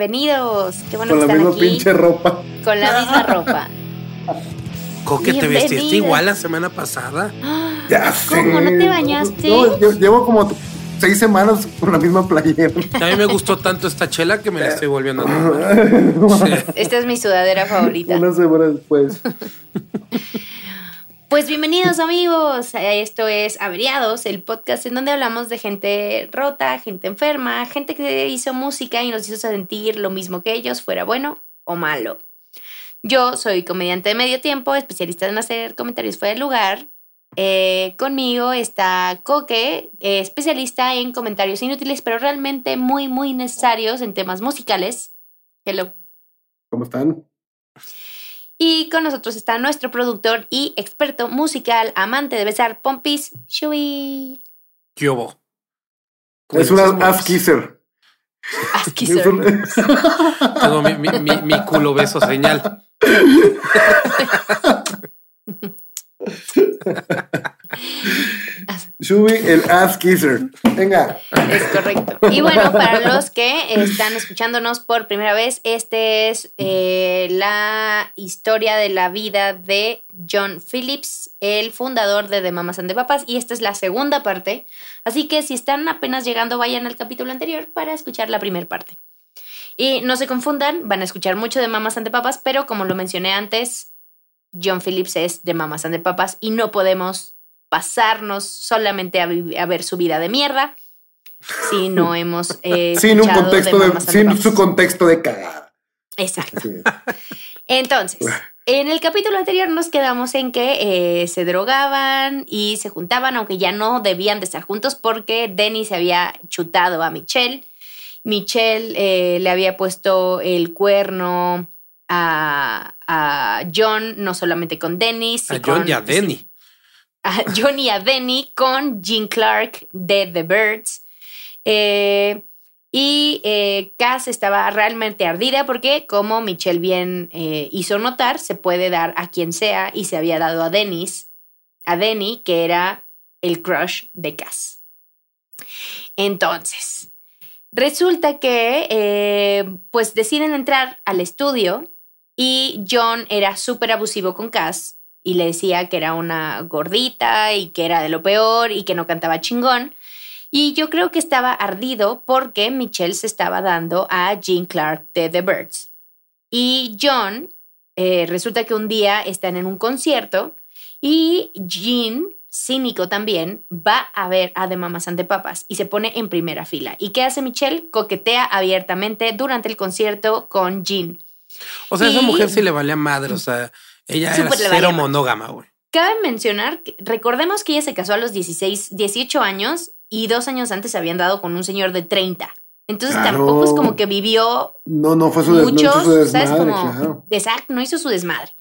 bienvenidos. Qué bueno Con que la misma aquí. pinche ropa. Con la misma ropa. Coque, ¿te vestiste igual la semana pasada? Ya sé. ¿Cómo? ¿No te bañaste? No, yo llevo como seis semanas con la misma playera. A mí me gustó tanto esta chela que me la estoy volviendo a tomar. Esta es mi sudadera favorita. Una semana después. Pues bienvenidos amigos, esto es Averiados, el podcast en donde hablamos de gente rota, gente enferma, gente que hizo música y nos hizo sentir lo mismo que ellos, fuera bueno o malo. Yo soy comediante de medio tiempo, especialista en hacer comentarios fuera de lugar. Eh, conmigo está Coque, eh, especialista en comentarios inútiles, pero realmente muy, muy necesarios en temas musicales. Hello. ¿Cómo están? Y con nosotros está nuestro productor y experto musical, amante de besar pompis, Shui. ¿Qué hubo? Es una ass kisser. Asquiser. Es una- Tengo mi, mi, mi- mi culo beso señal. Shubi, el ass kisser. Venga. Es correcto. Y bueno, para los que están escuchándonos por primera vez, este es eh, la historia de la vida de John Phillips, el fundador de The Mamas and the Papas, y esta es la segunda parte. Así que si están apenas llegando, vayan al capítulo anterior para escuchar la primera parte. Y no se confundan, van a escuchar mucho de Mamas and the Papas, pero como lo mencioné antes, John Phillips es de Mamas and the Papas y no podemos pasarnos solamente a, ver su vida de mierda si no hemos eh, Sin un contexto de, sin su contexto de cagada. Exacto. Sí. Entonces, en el capítulo anterior nos quedamos en que eh, se drogaban y se juntaban, aunque ya no debían de estar juntos porque Denny se había chutado a Michelle. Michelle eh, le había puesto el cuerno a, a John, no solamente con Dennis. A John y a Denny. A John y a Denny con Gene Clark de The Birds. Eh, y eh, Cass estaba realmente ardida porque, como Michelle bien eh, hizo notar, se puede dar a quien sea y se había dado a Dennis, a Denny, que era el crush de Cass. Entonces, resulta que eh, pues deciden entrar al estudio y John era súper abusivo con Cass y le decía que era una gordita y que era de lo peor y que no cantaba chingón. Y yo creo que estaba ardido porque Michelle se estaba dando a Gene Clark de The Birds. Y John, eh, resulta que un día están en un concierto y Gene, cínico también, va a ver a The Mamas and the Papas y se pone en primera fila. ¿Y qué hace Michelle? Coquetea abiertamente durante el concierto con Gene. O sea, esa mujer sí le valía madre. O sea, ella era Súper le cero monógama, güey. Cabe mencionar, que- recordemos que ella se casó a los 16, 18 años y dos años antes se habían dado con un señor de 30. Entonces Claro. tampoco es como que vivió No, no fue su, des- no muchos, hizo su desmadre, ¿sabes? Como, claro. Exacto, no hizo su desmadre.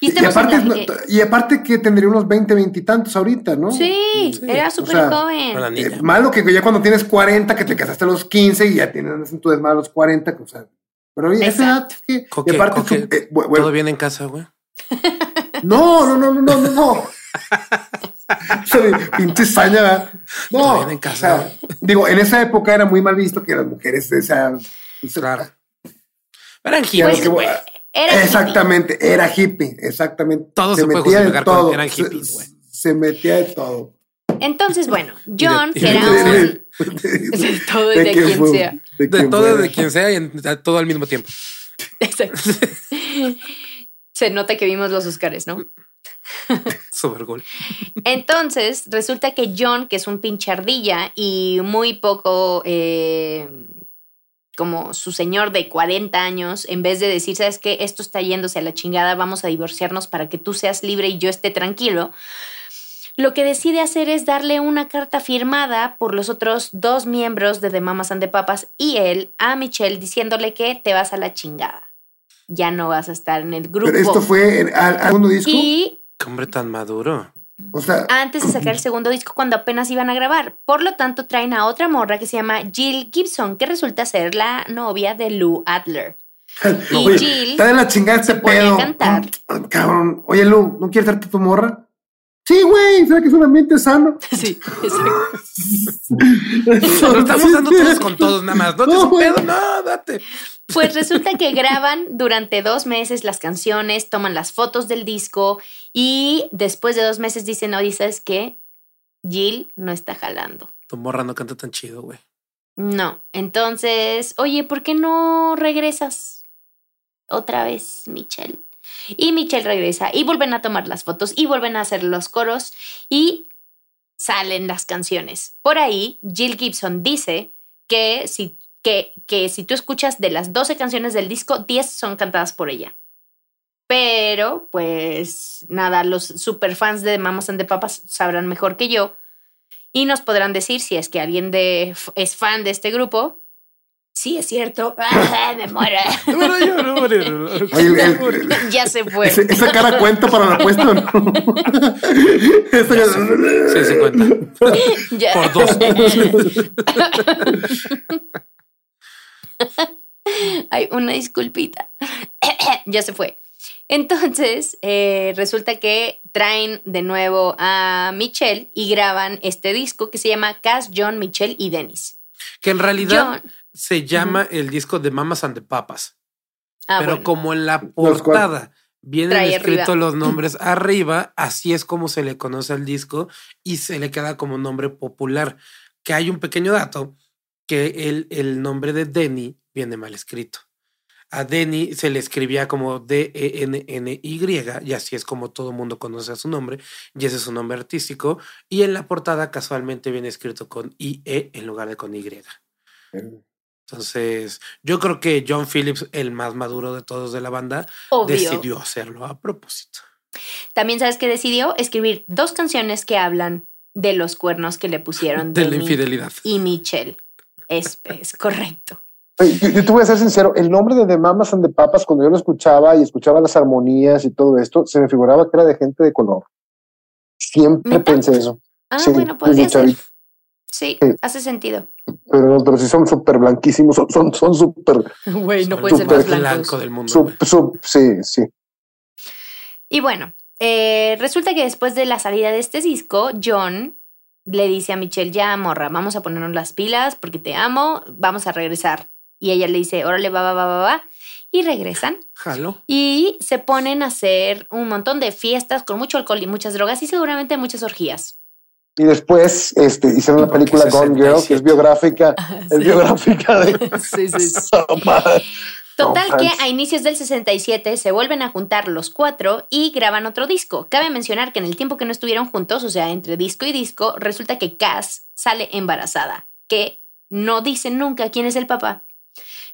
Y Y, estamos aparte, eh, y aparte que tendría unos 20, 20 y tantos ahorita, ¿no? sí, Sí, era o súper sea, joven. Eh, malo que ya cuando tienes 40, que te casaste a los 15 y ya tienes en tu desmadre a los 40, o sea, pero oye, esa edad que, Coque, y aparte, Coque, su- eh, bu- bueno, Todo bien en casa, güey. No, no, no, no, no, no, de pinche saña, No, en o casa. sea, digo, en esa época era muy mal visto que las mujeres de esa, esa- Claro. Eran hippies. Era exactamente, era hippie, exactamente. Todo se puede metía de todo, eran se- hippies. Se metía de todo. Entonces, bueno, John, que de- era de- un... de todo y de quién quien fue? sea. De, De todo, fuera. de quien sea y en- de todo al mismo tiempo. Exacto. Se nota que vimos los Oscars, ¿no? Super gol. Entonces, resulta que John, que es un pinche ardilla y muy poco eh, como su señor de 40 años, en vez de decir, sabes qué, esto está yéndose a la chingada, vamos a divorciarnos para que tú seas libre y yo esté tranquilo, lo que decide hacer es darle una carta firmada por los otros dos miembros de The Mamas and the Papas y él a Michelle diciéndole que te vas a la chingada. Ya no vas a estar en el grupo. Pero esto fue en- al, al segundo disco. y Qué hombre tan maduro. o sea, antes de sacar el segundo disco cuando apenas iban a grabar. Por lo tanto, traen a otra morra que se llama Jill Gibson, que resulta ser la novia de Lou Adler. Y oye, Jill está de la chingada este pedo. cantar. Cabrón. Oye, Lu, ¿no quieres darte tu morra? Sí, güey, ¿sabes que es un ambiente sano? Sí, exacto. Nos estamos dando todos con todos, nada más. No te No, es un güey. pedo, no, date. Pues resulta que graban durante dos meses las canciones, toman las fotos del disco y después de dos meses dicen, oye, ¿sabes qué? Jill no está jalando. Tu morra no canta tan chido, güey. No. Entonces, oye, ¿por qué no regresas otra vez, Michelle? Y Michelle regresa y vuelven a tomar las fotos y vuelven a hacer los coros y salen las canciones. Por ahí, Jill Gibson dice que si, que, que si tú escuchas de las 12 canciones del disco, 10 son cantadas por ella. Pero, pues nada, los superfans de Mamas and the Papas sabrán mejor que yo y nos podrán decir si es que alguien de, es fan de este grupo. Sí, es cierto. Ah, me muero. Bueno, yo no, ya se fue. ese- ¿Esa cara cuenta para la apuesta o no? Esa cara- Sí, se cuenta. Ya. Por dos. Hay una disculpita. ya se fue. Entonces, eh, resulta que traen de nuevo a Michelle y graban este disco que se llama Cass, John, Michelle y Dennis. Que en realidad John. Se llama el disco de Mamas and the Papas. Ah, pero bueno. como en la portada vienen escritos los nombres arriba, así es como se le conoce al disco y se le queda como nombre popular. Que hay un pequeño dato que el, el nombre de Denny viene mal escrito. A Denny se le escribía como D-E-N-N-Y y así es como todo mundo conoce a su nombre y ese es su nombre artístico. Y en la portada casualmente viene escrito con I-E en lugar de con Y. Entonces, yo creo que John Phillips, el más maduro de todos de la banda, Obvio. decidió hacerlo a propósito. También sabes que decidió escribir dos canciones que hablan de los cuernos que le pusieron De la infidelidad. y Michelle. Es, es correcto. Yo, yo te voy a ser sincero, el nombre de The Mamas and the Papas, cuando yo lo escuchaba y escuchaba las armonías y todo esto, se me figuraba que era de gente de color. Siempre pensé eso. Ah, Sí, bueno, podría ser. Sí. hace sentido. Pero, pero sí son súper blanquísimos, son son son súper, Güey, no puede ser súper más blanco del mundo. sí, sí. Y bueno, eh, resulta que después de la salida de este disco, John le dice a Michelle, ya morra, vamos a ponernos las pilas porque te amo, vamos a regresar. Y ella le dice, órale, va, va, va, va, va. Y regresan Jalo. y se ponen a hacer un montón de fiestas con mucho alcohol y muchas drogas y seguramente muchas orgías. Y después este, hicieron la película Gone Girl, que 67. es biográfica, es biográfica de Sí, sí, sí. Total No que a inicios del 67 se vuelven a juntar los cuatro y graban otro disco. Cabe mencionar que en el tiempo que no estuvieron juntos, o sea, entre disco y disco, resulta que Cass sale embarazada, que no dicen nunca quién es el papá,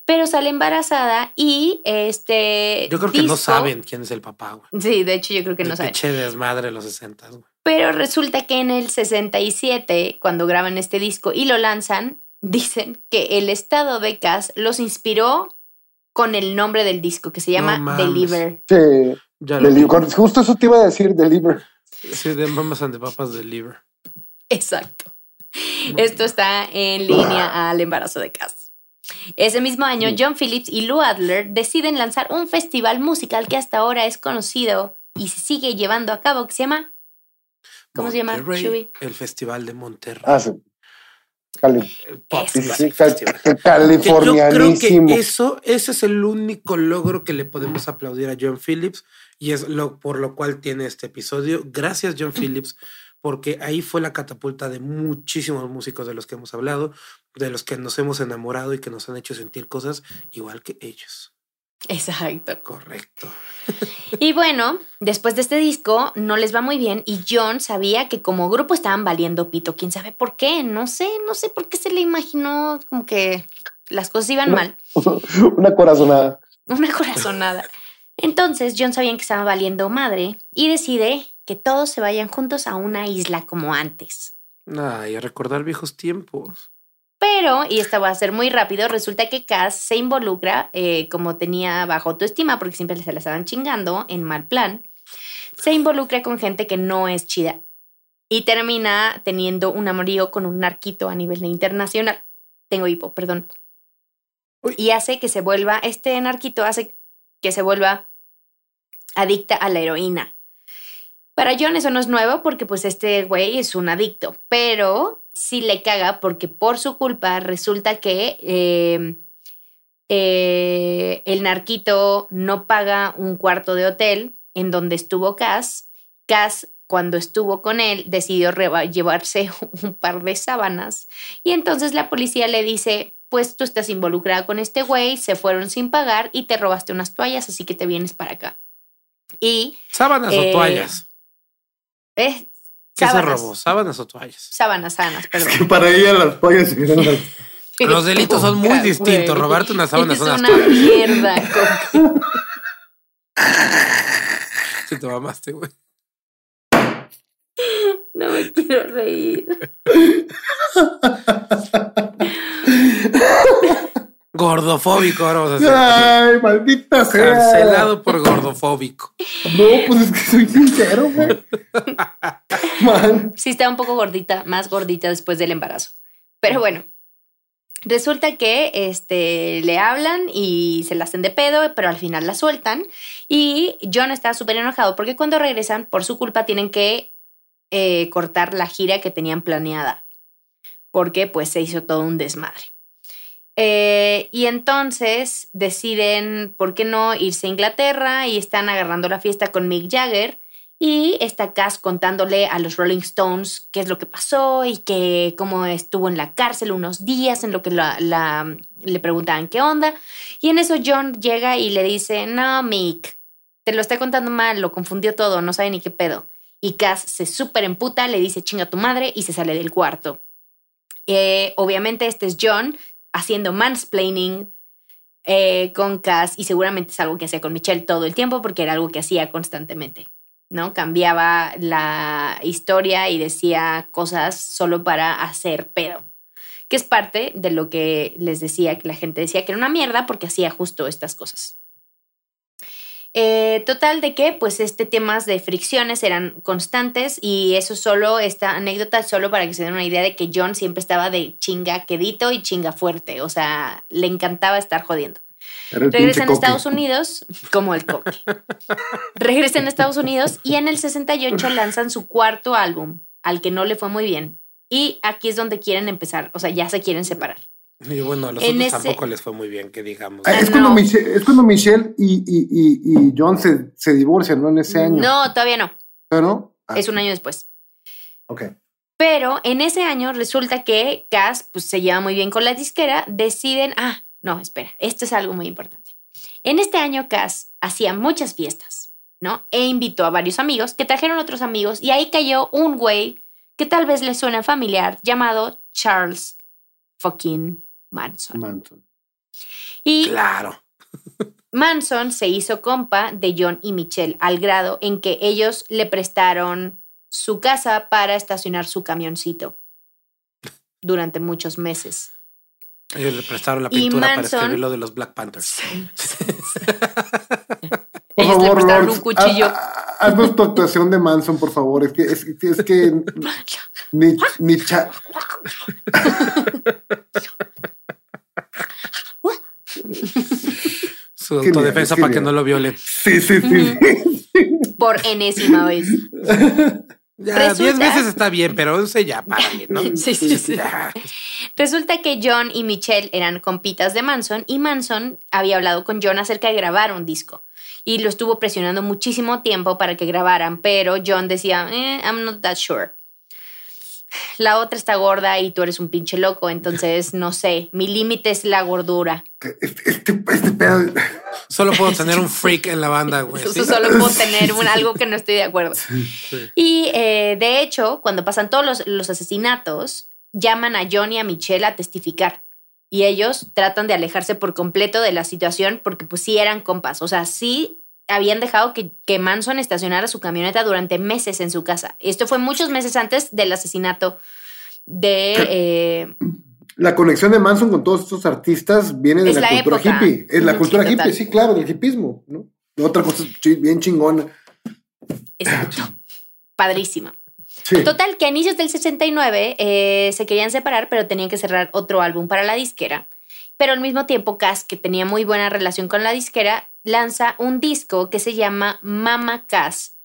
pero sale embarazada y este... Yo creo que no saben quién es el papá, güey. Sí, de hecho yo creo que no saben. pinche desmadre de los 60, güey. Pero resulta que en el 67, cuando graban este disco y lo lanzan, dicen que el estado de Cass los inspiró con el nombre del disco, que se llama. Deliver. Sí, Ya lo Deli- vi. con- justo eso te iba a decir, Deliver. Sí, de Mamas and the Papas del Liver. Exacto. Esto está en línea al embarazo de Cass. Ese mismo año, John Phillips y Lou Adler deciden lanzar un festival musical que hasta ahora es conocido y se sigue llevando a cabo, que se llama... ¿Cómo se llama? El Festival de Monterrey. Ah, sí. Cali- sí, cal- que Que yo creo que eso, ese es el único logro que le podemos aplaudir a John Phillips y es lo por lo cual tiene este episodio. Gracias, John Phillips, porque ahí fue la catapulta de muchísimos músicos de los que hemos hablado, de los que nos hemos enamorado y que nos han hecho sentir cosas igual que ellos. Exacto. Correcto. Y bueno, después de este disco no les va muy bien y John sabía que como grupo estaban valiendo pito. ¿Quién sabe por qué? No sé, no sé por qué se le imaginó como que las cosas iban mal. Una corazonada. Una corazonada. Entonces John sabía que estaba valiendo madre y decide que todos se vayan juntos a una isla como antes. Ay, a recordar viejos tiempos. Pero, y esta va a ser muy rápido, resulta que Cass se involucra, eh, como tenía bajo autoestima, porque siempre se la estaban chingando en mal plan, se involucra con gente que no es chida y termina teniendo un amorío con un narquito a nivel internacional. Tengo hipo, perdón. Uy. Y hace que se vuelva, este narquito hace que se vuelva adicta a la heroína. Para John eso no es nuevo porque pues este güey es un adicto, pero sí le caga porque por su culpa resulta que eh, eh, el narquito no paga un cuarto de hotel en donde estuvo Cass. Cass cuando estuvo con él, decidió llevarse un par de sábanas. Y entonces la policía le dice, pues tú estás involucrada con este güey, se fueron sin pagar y te robaste unas toallas, así que te vienes para acá. Y... ¿Sábanas o eh, toallas? eh, ¿Qué se robó? ¿Sábanas o toallas? Sábanas, sábanas, perdón. Para ella las toallas eran las- Los delitos son muy distintos. Robarte unas sábanas Es son las una toallas. mierda. Coco. Sí, te mamaste, güey. No me quiero reír. Gordofóbico, ahora vamos a hacer. Ay, maldita sea. Cancelado por gordofóbico. No, pues es que soy sincero, güey. Man. Sí, está un poco gordita, más gordita después del embarazo. Pero bueno, resulta que este, le hablan y se la hacen de pedo, pero al final la sueltan. Y John está súper enojado porque cuando regresan, por su culpa, tienen que eh, cortar la gira que tenían planeada. Porque pues se hizo todo un desmadre. Eh, y entonces deciden, ¿por qué no irse a Inglaterra? Y están agarrando la fiesta con Mick Jagger. Y está Cass contándole a los Rolling Stones qué es lo que pasó y que cómo estuvo en la cárcel unos días, en lo que le preguntaban qué onda. Y en eso John llega y le dice, no, Mick, te lo está contando mal, lo confundió todo, no sabe ni qué pedo. Y Cass se súper emputa, le dice chinga tu madre y se sale del cuarto. Eh, obviamente este es John haciendo mansplaining eh, con Cass y seguramente es algo que hacía con Michelle todo el tiempo porque era algo que hacía constantemente. ¿No? Cambiaba la historia y decía cosas solo para hacer pedo. Que es parte de lo que les decía, que la gente decía que era una mierda porque hacía justo estas cosas. Eh, total de que pues este temas de fricciones eran constantes y eso solo, esta anécdota solo para que se den una idea de que John siempre estaba de chinga quedito y chinga fuerte, o sea, le encantaba estar jodiendo. Regresa coque. Estados Unidos, como el coque. Regresa en Estados Unidos y en el 68 lanzan su cuarto álbum, al que no le fue muy bien. Y aquí es donde quieren empezar, o sea, ya se quieren separar. Y bueno, a los En otros ese- tampoco les fue muy bien, que digamos. Ah, Es Ah, cuando, no. Michelle, es cuando Michelle y, y, y, y John se, se divorcian, ¿no? En ese año. No, todavía no, ¿No? Ah, es un año después. Ok. Pero en ese año resulta que Cass pues, se lleva muy bien con la disquera, deciden, ah, no, espera, esto es algo muy importante. En este año Cass hacía muchas fiestas, ¿no? E invitó a varios amigos que trajeron otros amigos y ahí cayó un güey que tal vez le suena familiar llamado Charles fucking Manson. Manson. Y Claro. Manson se hizo compa de John y Michelle al grado en que ellos le prestaron su casa para estacionar su camioncito durante muchos meses. Ellos le prestaron la Y pintura para Manson- escribir lo de los Black Panthers. Por Ellos le favor, prestaron Lords, un cuchillo. ha- ha- haznos tu actuación de Manson, por favor. Es que, es, que- es que ni, ni cha- Su autodefensa para que no lo violen. Sí, sí, sí. Por enésima vez. Ya, Resulta- diez veces está bien, pero once ya, párale, ¿no? Sí, sí, sí. Resulta que John y Michelle eran compitas de Manson y Manson había hablado con John acerca de grabar un disco y lo estuvo presionando muchísimo tiempo para que grabaran, pero John decía, eh, I'm not that sure. La otra está gorda y tú eres un pinche loco, entonces no sé, mi límite es la gordura. Este, este, este pedo. Solo puedo tener un freak en la banda, güey. Solo puedo tener un, algo que no estoy de acuerdo. Sí. Y eh, de hecho, cuando pasan todos los, los asesinatos, llaman a John y a Michelle a testificar. Y ellos tratan de alejarse por completo de la situación porque pues sí eran compas. O sea, sí habían dejado que, que Manson estacionara su camioneta durante meses en su casa. Esto fue muchos meses antes del asesinato de... eh, La conexión de Manson con todos estos artistas viene de la, la cultura época. hippie. Es la cultura hippie, sí, claro, del hippismo, ¿no? Otra cosa bien chingona. exacto. Padrísima. Sí. Total, que a inicios del 69 eh, se querían separar, pero tenían que cerrar otro álbum para la disquera. Pero al mismo tiempo, Cass, que tenía muy buena relación con la disquera, lanza un disco que se llama Mama Cass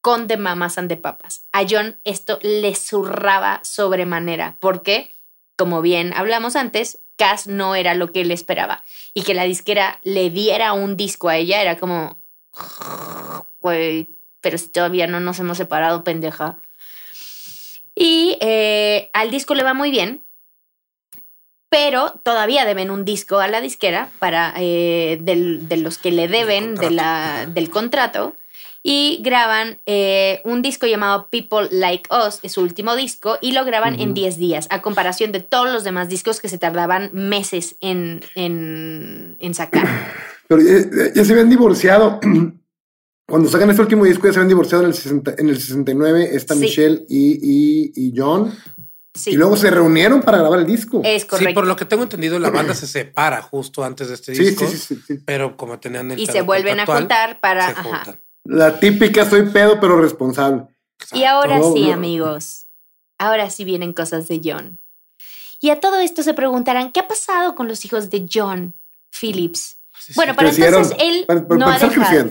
con The Mamas and the Papas. A John esto le zurraba sobremanera, porque, como bien hablamos antes, Cass no era lo que él esperaba. Y que la disquera le diera un disco a ella era como, pero si todavía no nos hemos separado, pendeja. Y eh, al disco le va muy bien, pero todavía deben un disco a la disquera para eh, del- de los que le deben de la, del contrato y graban eh, un disco llamado People Like Us, es su último disco, y lo graban en Ujú. 10 días, a comparación de todos los demás discos que se tardaban meses en, en, en sacar. Pero ya, ya se habían divorciado. Cuando sacan este último disco, ya se habían divorciado en el, 60 en el 69, está Sí. Michelle y, y, y John. Sí, Y luego se reunieron para grabar el disco. es correcto. Sí, por lo que tengo entendido, la banda se separa justo antes de este sí, disco. sí, sí, sí, sí. Pero como tenían el y se vuelven a juntar para... se ajá. juntan. La típica soy pedo, pero responsable. Y ahora sí, amigos. Ahora sí vienen cosas de John. Y a todo esto se preguntarán, ¿qué ha pasado con los hijos de John Phillips? Sí, sí. Bueno, para entonces él Para- para no ha dejado.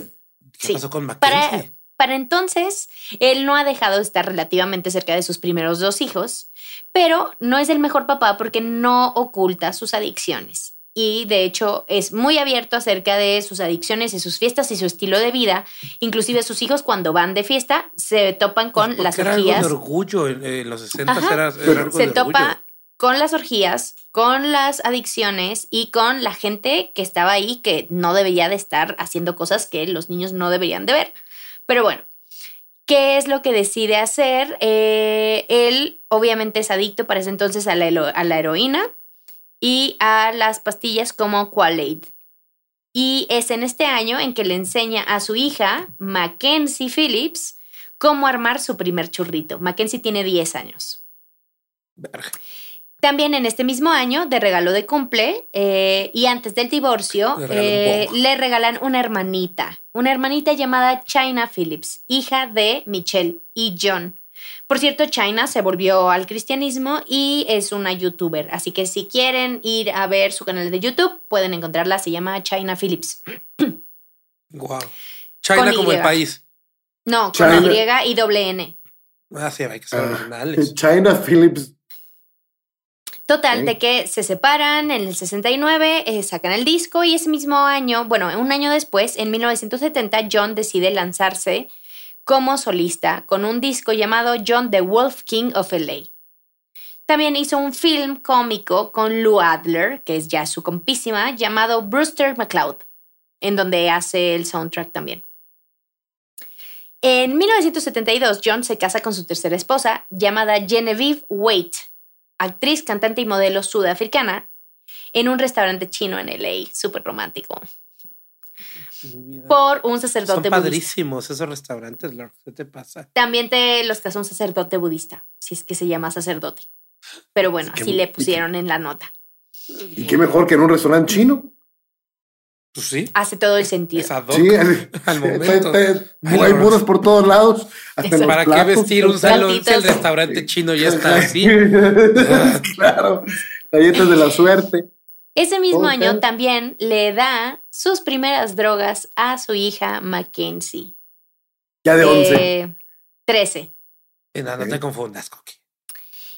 ¿Qué sí. pasó con Mackenzie? para entonces, él no ha dejado de estar relativamente cerca de sus primeros dos hijos, pero no es el mejor papá porque no oculta sus adicciones. Y de hecho es muy abierto acerca de sus adicciones y sus fiestas y su estilo de vida. Inclusive sus hijos cuando van de fiesta se topan con Pues las algo orgías. de orgullo. En, en los 60 Ajá. era, era algo se de topa orgullo. con las orgías, con las adicciones y con la gente que estaba ahí que no debería de estar haciendo cosas que los niños no deberían de ver. Pero bueno, ¿qué es lo que decide hacer? Eh, él obviamente es adicto para ese entonces a la, heroína y a las pastillas como Qualaid. Y es en este año en que le enseña a su hija, Mackenzie Phillips, cómo armar su primer churrito. Mackenzie tiene 10 años. También en este mismo año, de regalo de cumple, eh, y antes del divorcio, Le regalan eh, le regalan una hermanita, una hermanita llamada China Phillips, hija de Michelle y John. Por cierto, China se volvió al cristianismo y es una youtuber, así que si quieren ir a ver su canal de YouTube, pueden encontrarla, se llama China Phillips. Wow. China Con como Y. el país. No, con China. Y y doble N. Ah, sí, hay que ser Ah, originales. China Phillips. Total, de que se separan en el 69, eh, sacan el disco y ese mismo año, bueno, un año después, en 1970, John decide lanzarse como solista con un disco llamado John the Wolf King of LA. También hizo un film cómico con Lou Adler, que es ya su compísima, llamado Brewster McCloud, en donde hace el soundtrack también. En 1972, John se casa con su tercera esposa, llamada Genevieve Waite, actriz, cantante y modelo sudafricana, en un restaurante chino en LA, súper romántico, por un Son sacerdote budista. padrísimos esos restaurantes, Lord. ¿Qué te pasa? También te los casó un sacerdote budista, si es que se llama sacerdote. Pero bueno, así le pusieron en la nota. Y qué mejor que en un restaurante chino. Pues sí. Hace todo el sentido. Es ad hoc. Sí, Al momento. Ay, hay muros por todos lados. Hasta los ¿Para qué vestir un salón si el restaurante chino ya está así? claro. Galletas de la suerte. Ese mismo año también le da sus primeras drogas a su hija Mackenzie. Ya de 11. Eh, 13. Y no, no te confundas, Coqui.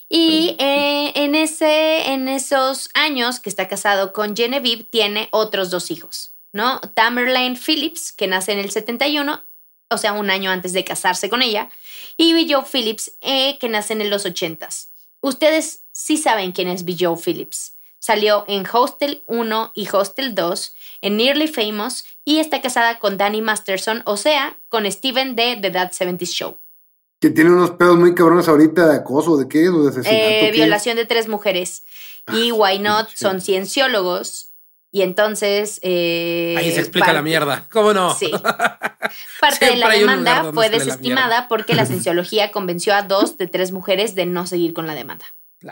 Y eh, en, ese, en esos años que está casado con Genevieve, tiene otros dos hijos, ¿no? Tamerlane Phillips, que nace en el 71, o sea, un año antes de casarse con ella, y Joe Phillips, eh, que nace en los 80s. Ustedes sí saben quién es Joe Phillips. Salió en Hostel 1 y Hostel 2, en Nearly Famous, y está casada con Danny Masterson, o sea, con Steven de The That 70s Show. Que tiene unos pedos muy cabrones ahorita de acoso, ¿de qué? ¿O de asesinato? Eh, qué? violación de tres mujeres. Y Why Not sí. son cienciólogos. Y entonces. eh, Ahí se explica parte- la mierda. ¿Cómo no? Sí. Parte de la demanda fue la desestimada porque la cienciología convenció a dos de tres mujeres de no seguir con la demanda.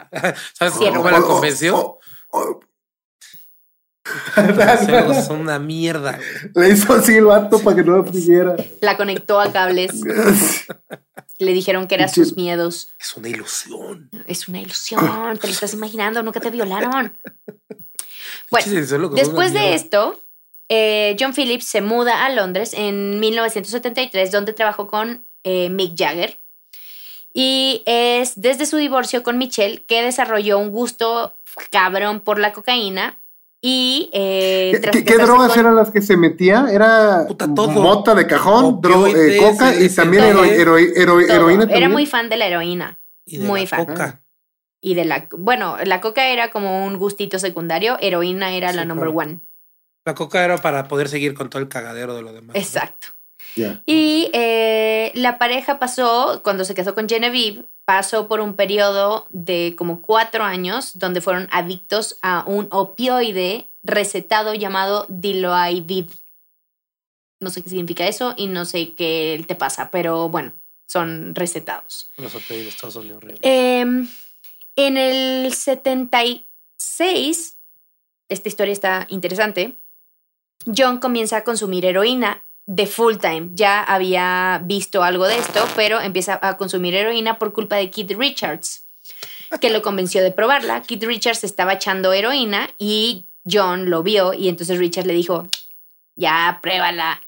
¿Sabes Cierro. cómo la O- o- convenció? o- o- Los Son una mierda. Le hizo así el vato para que no lo siguiera. La conectó a cables. Le dijeron que eran Sí. sus miedos. Es una ilusión. Es una ilusión. Te lo estás imaginando. Nunca te violaron. Bueno, Después de esto, eh, John Phillips se muda a Londres en 1973, donde trabajó con eh, Mick Jagger. Y es desde su divorcio con Michelle que desarrolló un gusto cabrón por la cocaína y... eh, ¿Qué, tras qué- qué casarse drogas con- eran las que se metía? Era Puta, todo. mota de cajón, eh, coca y también todo. hero- hero- hero- todo. heroína. Era muy fan de la heroína. Y de Muy la fan. coca. Y de la... Bueno, la coca era como un gustito secundario, heroína era Sí, la number claro. one. La coca era para poder seguir con todo el cagadero de lo demás. ¿no? Exacto. Y eh, la pareja pasó, cuando se casó con Genevieve, pasó por un periodo de como cuatro años donde fueron adictos a un opioide recetado llamado Diloidid. No sé qué significa eso y no sé qué te pasa, pero bueno, son recetados. Los opioides todos son horribles. Em, en el 76, esta historia está interesante, John comienza a consumir heroína de full time. Ya había visto algo de esto, pero empieza a consumir heroína por culpa de Keith Richards, que lo convenció de probarla. Keith Richards estaba echando heroína y John lo vio y entonces Richards le dijo, ya, pruébala.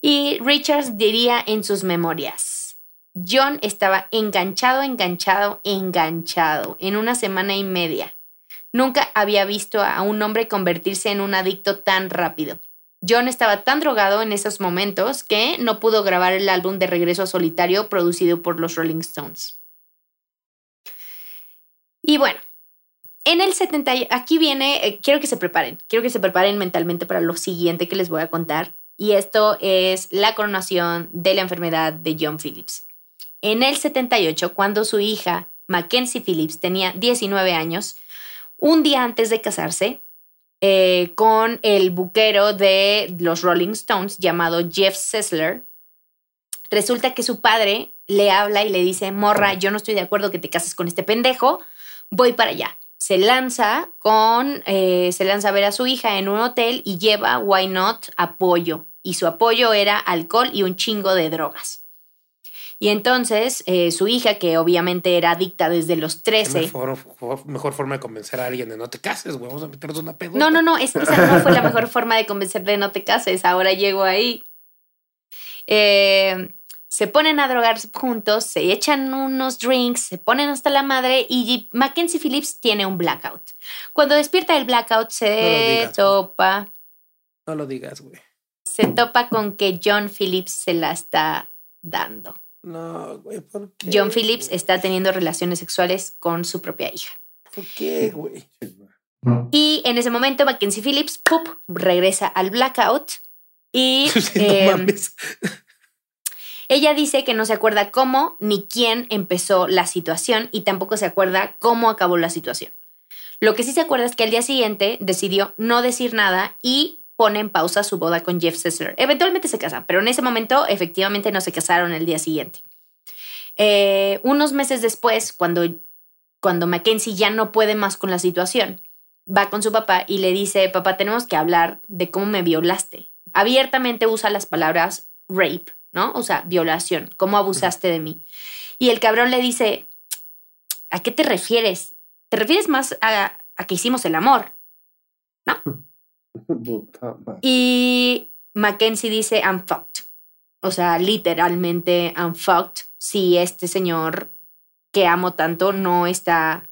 Y Richards diría en sus memorias, John estaba enganchado, enganchado, enganchado en una semana y media. Nunca había visto a un hombre convertirse en un adicto tan rápido. John estaba tan drogado en esos momentos que no pudo grabar el álbum de regreso a solitario producido por los Rolling Stones. Y bueno, en el 70, y- aquí viene, eh, quiero que se preparen, quiero que se preparen mentalmente para lo siguiente que les voy a contar. Y esto es la coronación de la enfermedad de John Phillips. En el 78, cuando su hija Mackenzie Phillips tenía 19 años, un día antes de casarse, eh, con el buquero de los Rolling Stones llamado Jeff Sessler, resulta que su padre le habla y le dice, morra, yo no estoy de acuerdo que te cases con este pendejo, voy para allá. Se lanza con, eh, se lanza a ver a su hija en un hotel y lleva, why not, apoyo. Y su apoyo era alcohol y un chingo de drogas. Y entonces eh, su hija, que obviamente era adicta desde los Qué 13, Mejor, mejor forma de convencer a alguien de no te cases, güey. Vamos a meternos una pedo. No, no, no, es esa no fue la mejor forma de convencer de no te cases. Ahora llego ahí. Eh, se ponen a drogar juntos, se echan unos drinks, se ponen hasta la madre y Mackenzie Phillips tiene un blackout. Cuando despierta el blackout No se digas, topa, No lo digas, güey. se topa con que John Phillips se la está dando. No, güey, ¿por qué? John Phillips güey? está teniendo relaciones sexuales con su propia hija. ¿Por qué, güey? Y en ese momento Mackenzie Phillips ¡pup! regresa al blackout y Sí, no mames. ella dice que no se acuerda cómo ni quién empezó la situación y tampoco se acuerda cómo acabó la situación. Lo que sí se acuerda es que al día siguiente decidió no decir nada y pone en pausa su boda con Jeff Sessler. Eventualmente se casan, pero en ese momento efectivamente no se casaron el día siguiente. Eh, unos meses después, cuando, cuando Mackenzie ya no puede más con la situación, va con su papá y le dice, papá, tenemos que hablar de cómo me violaste. Abiertamente usa las palabras rape, ¿no? O sea, violación, cómo abusaste de mí. Y el cabrón le dice, ¿a qué te refieres? ¿Te refieres más a, a que hicimos el amor? Puta madre. Y Mackenzie dice, I'm fucked. O sea, literalmente, I'm fucked. Si este señor que amo tanto no está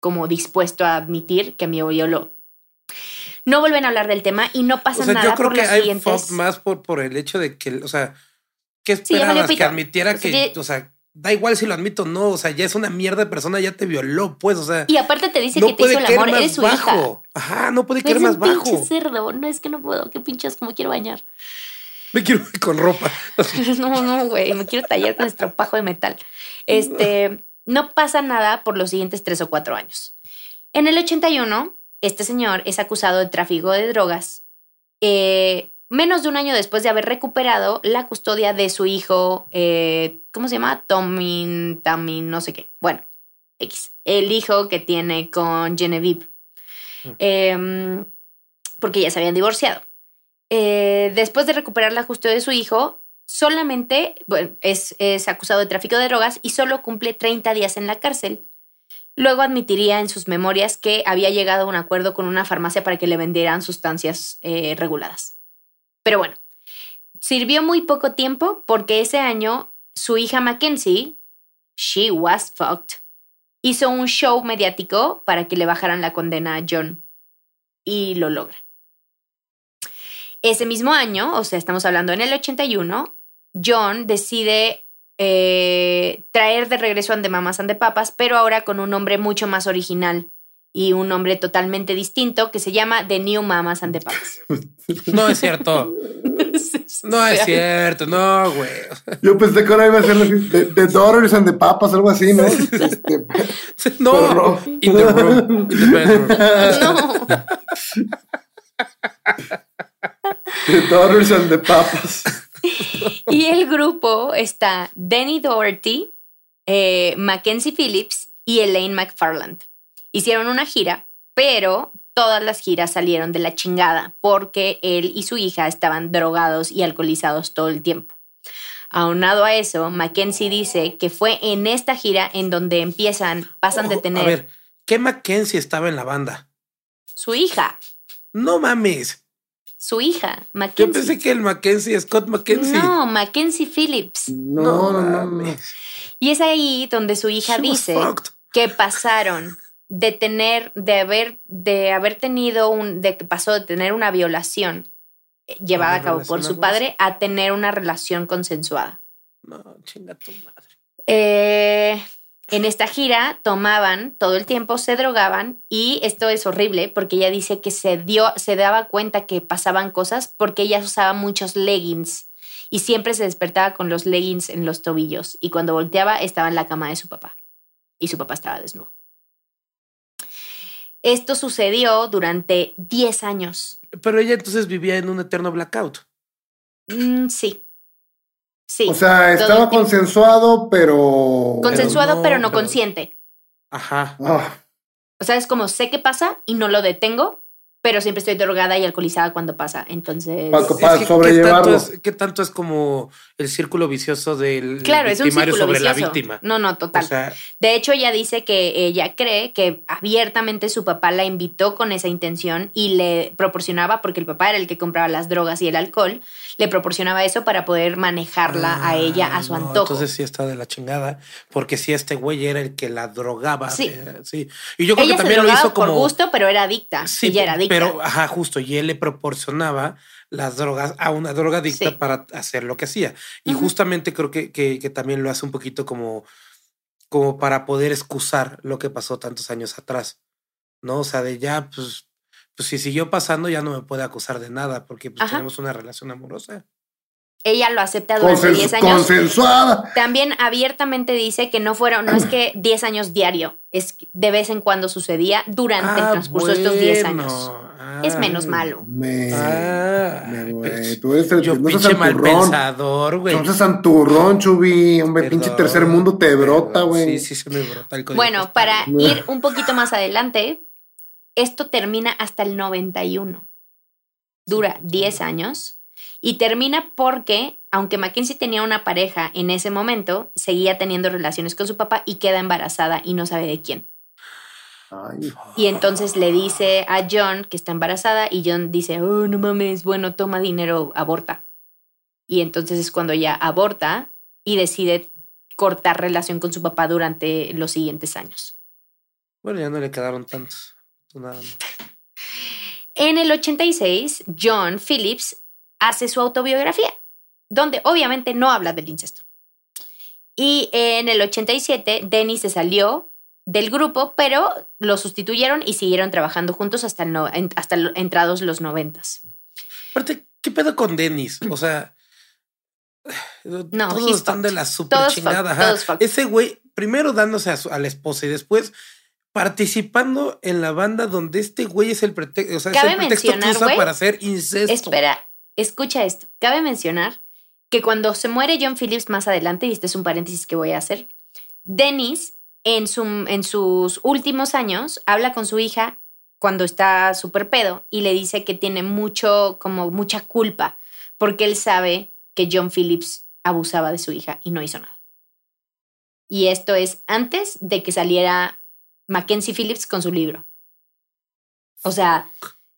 como dispuesto a admitir que me violó. No vuelven a hablar del tema y no pasa O sea, nada yo creo por que los hay siguientes. fuck más por, por el hecho de que, o sea, ¿qué Sí, esperabas? que pito. admitiera O sea, que, o sea, da igual si lo admito o no, o sea, ya es una mierda de persona, ya te violó, pues, o sea, Y aparte te dice no que te puede hizo el amor, más eres su hija. bajo. Ajá, no puede caer Es más un bajo. pinche cerdo. No es que no puedo. Qué pinches como quiero bañar. Me quiero ir con ropa. No, no, güey. Me quiero tallar con estropajo de metal. Este, no pasa nada por los siguientes tres o cuatro años. En el 81, este señor es acusado de tráfico de drogas. eh, menos de un año después de haber recuperado la custodia de su hijo, eh, ¿cómo se llama? Tommy, Tommy, no sé qué. Bueno, X. El hijo que tiene con Genevieve. Mm. Em, porque ya se habían divorciado. Eh, después de recuperar la custodia de su hijo, solamente bueno, es, es acusado de tráfico de drogas y solo cumple 30 días en la cárcel. Luego admitiría en sus memorias que había llegado a un acuerdo con una farmacia para que le vendieran sustancias eh, reguladas. Pero bueno, sirvió muy poco tiempo porque ese año su hija Mackenzie, she was fucked, hizo un show mediático para que le bajaran la condena a John y lo logra. Ese mismo año, o sea, estamos hablando en el 81, John decide eh, traer de regreso a The Mamas and Papas, pero ahora con un nombre mucho más original y un nombre totalmente distinto que se llama The New Mamas and the Papas. No es cierto. No es cierto, no, güey. Yo pensé que ahora iba a ser así, The, the Daughters and the Papas, algo así, ¿no? Este, No, in the room, in the bedroom. No. the Daughters and the Papas. Y el grupo está Denny Doherty, eh, Mackenzie Phillips y Elaine McFarland. Hicieron una gira, pero todas las giras salieron de la chingada porque él y su hija estaban drogados y alcoholizados todo el tiempo. Aunado a eso, Mackenzie dice que fue en esta gira en donde empiezan, pasan de tener A ver, ¿qué Mackenzie estaba en la banda? su hija, No mames. su hija, Yo Mackenzie. pensé que el Mackenzie, Scott Mackenzie. No, Mackenzie Phillips. No, mames. Y es ahí donde su hija She dice que pasaron de tener, de haber, de haber tenido un, de que pasó de tener una violación eh, llevada a cabo por su padre a tener una relación consensuada. No, chinga tu madre. Eh, en esta gira tomaban todo el tiempo, se drogaban y esto es horrible porque ella dice que se dio, se daba cuenta que pasaban cosas porque ella usaba muchos leggings y siempre se despertaba con los leggings en los tobillos y cuando volteaba estaba en la cama de su papá y su papá estaba desnudo. Esto sucedió durante 10 años. Pero ella entonces vivía en un eterno blackout. Mm, sí. Sí. O sea, estaba consensuado, pero. Consensuado, no, pero no pero- consciente. Ajá. Ah, O sea, es como sé que pasa y no lo detengo, pero siempre estoy drogada y alcoholizada cuando pasa. Entonces. Pa- Es para que, ¿qué, sobrellevarlo. tanto es, qué tanto es como el círculo vicioso del Claro, es un victimario sobre la vicioso. víctima? No, no, total. O sea, de hecho, ella dice que ella cree que abiertamente su papá la invitó con esa intención y le proporcionaba, porque el papá era el que compraba las drogas y el alcohol, le proporcionaba eso para poder manejarla a ella a su Ah, no, antojo. Entonces sí está de la chingada, porque si este güey era el que la drogaba. Sí. eh, sí. Y yo creo ella que se también lo hizo por como. gusto, pero era adicta. Sí, ella era adicta. pero ajá, justo, y él le proporcionaba las drogas a una drogadicta Sí. para hacer lo que hacía. Y justamente creo que, que, que también lo hace un poquito como, como para poder excusar lo que pasó tantos años atrás. ¿No? O sea, de ya, pues, pues si siguió pasando, ya no me puede acusar de nada, porque pues, tenemos una relación amorosa. ella lo acepta durante consen- 10 años. consensuada. También abiertamente dice que no fueron, no es que 10 años diario, es que de vez en cuando sucedía durante el Ah, transcurso de estos 10 bueno. años. Ah. Es menos malo. Me, Ah, me, ay, güey, pinche- tú eres el Yo no seas mal pensador, güey. No seas santurrón, Chubi. Hombre, pinche tercer mundo te brota, güey. Sí, sí, se me brota el código Bueno, para ir un poquito más adelante, esto termina hasta el 91. Dura 10 años y termina porque, aunque Mackenzie tenía una pareja en ese momento, seguía teniendo relaciones con su papá y queda embarazada y no sabe de quién. Ay, Y entonces le dice a John que está embarazada y John dice, oh, no mames, bueno, toma dinero, aborta. Y entonces es cuando ella aborta y decide cortar relación con su papá durante los siguientes años. Bueno, ya no le quedaron tantos. Nada más. En el 86, John Phillips hace su autobiografía, donde obviamente no habla del incesto. Y en el 87, Denny se salió del grupo, pero lo sustituyeron y siguieron trabajando juntos hasta, no- entrados los noventas. Aparte, ¿qué pedo con Dennis? O sea, No, todos están fucked. de la super Todos chingada. fucked, todos. Ese güey, primero dándose a, su- a la esposa y después participando en la banda donde este güey es el pretexto, o sea, es el pretexto que usa para hacer incesto. Espera, escucha esto. Cabe mencionar que cuando se muere John Phillips más adelante, y este es un paréntesis que voy a hacer, Dennis en, su, en sus últimos años habla con su hija cuando está súper pedo y le dice que tiene mucho, como mucha culpa, porque él sabe que John Phillips abusaba de su hija y no hizo nada. Y esto es antes de que saliera Mackenzie Phillips con su libro. O sea,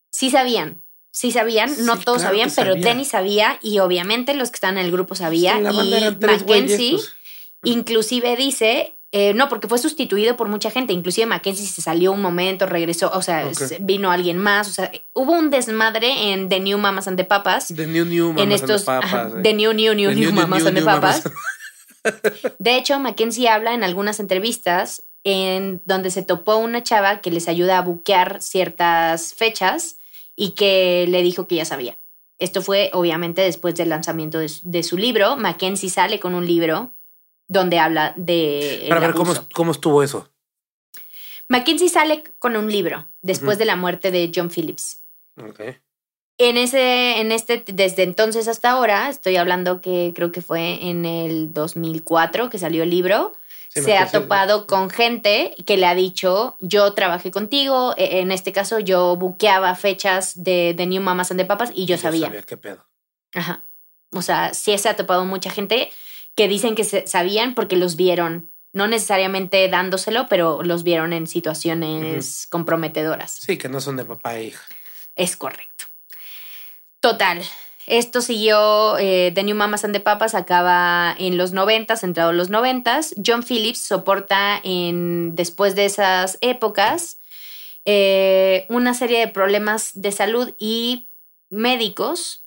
sí sabían, sí sabían, no todos claro sabían, pero sabía. Denny sabía y obviamente los que están en el grupo sabían. En y Mackenzie güeyes, pues. inclusive dice, eh, no, porque fue sustituido por mucha gente, inclusive Mackenzie se salió un momento, regresó, o sea, vino alguien más, o sea, hubo un desmadre en The New Mamas and the Papas. De New New en Mamas and the estos Papas, ajá, eh. The New New New De New, Mamas New, and the New Papas. Mamas. De hecho, Mackenzie habla en algunas entrevistas en donde se topó una chava que les ayuda a buquear ciertas fechas y que le dijo que ya sabía. Esto fue obviamente después del lanzamiento de, su- de su libro. Mackenzie sale con un libro donde habla de... Para ver cómo, cómo estuvo eso. Mackenzie sale con un libro después de la muerte de John Phillips. Ok. En ese, en este, desde entonces hasta ahora, estoy hablando que creo que fue en el 2004 que salió el libro. Sí, se ha topado con gente que le ha dicho, yo trabajé contigo, e- en este caso yo buqueaba fechas de, de New Mamas and the Papas y yo sabía. qué pedo. Ajá. O sea, sí se ha topado mucha gente que dicen que se- sabían porque los vieron, no necesariamente dándoselo, pero los vieron en situaciones comprometedoras. Sí, que no son de papá e hija. Es correcto. Total. Esto siguió, eh, The New Mamas and the Papas acaba en los noventas, entrado los noventas. John Phillips soporta en, después de esas épocas eh, una serie de problemas de salud y médicos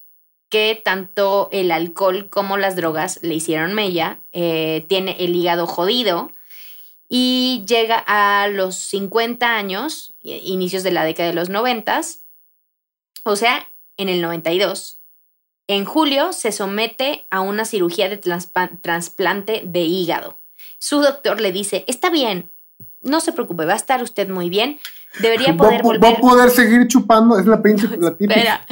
que tanto el alcohol como las drogas le hicieron mella. Eh, tiene el hígado jodido y llega a los 50 años, inicios de la década de los 90, o sea, en el 92. En julio se somete a una cirugía de trasplante de hígado. Su doctor le dice, está bien, no se preocupe, va a estar usted muy bien. Debería Va, poder va volver... a poder seguir chupando, es la pinche la típica. Espera,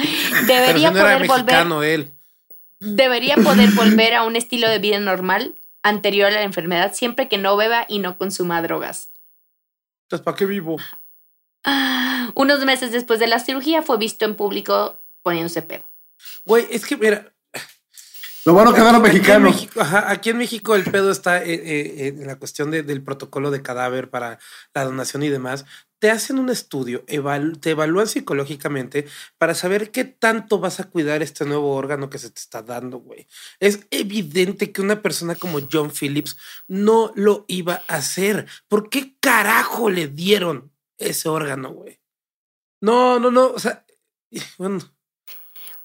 Pero debería si no era poder volver mexicano él. debería poder volver a un estilo de vida normal anterior a la enfermedad siempre que no beba y no consuma drogas. Entonces, ¿para qué vivo? Ah, Unos meses después de la cirugía fue visto en público poniéndose pedo. Güey, es que mira, Lo bueno que no era Aquí en. México, ajá, aquí en México el pedo está eh, eh, en la cuestión de- del protocolo de cadáver para la donación y demás. Te hacen un estudio, evalu- te evalúan psicológicamente para saber qué tanto vas a cuidar este nuevo órgano que se te está dando, güey. Es evidente que una persona como John Phillips no lo iba a hacer. ¿Por qué carajo le dieron ese órgano, güey? No, no, no, o sea, bueno,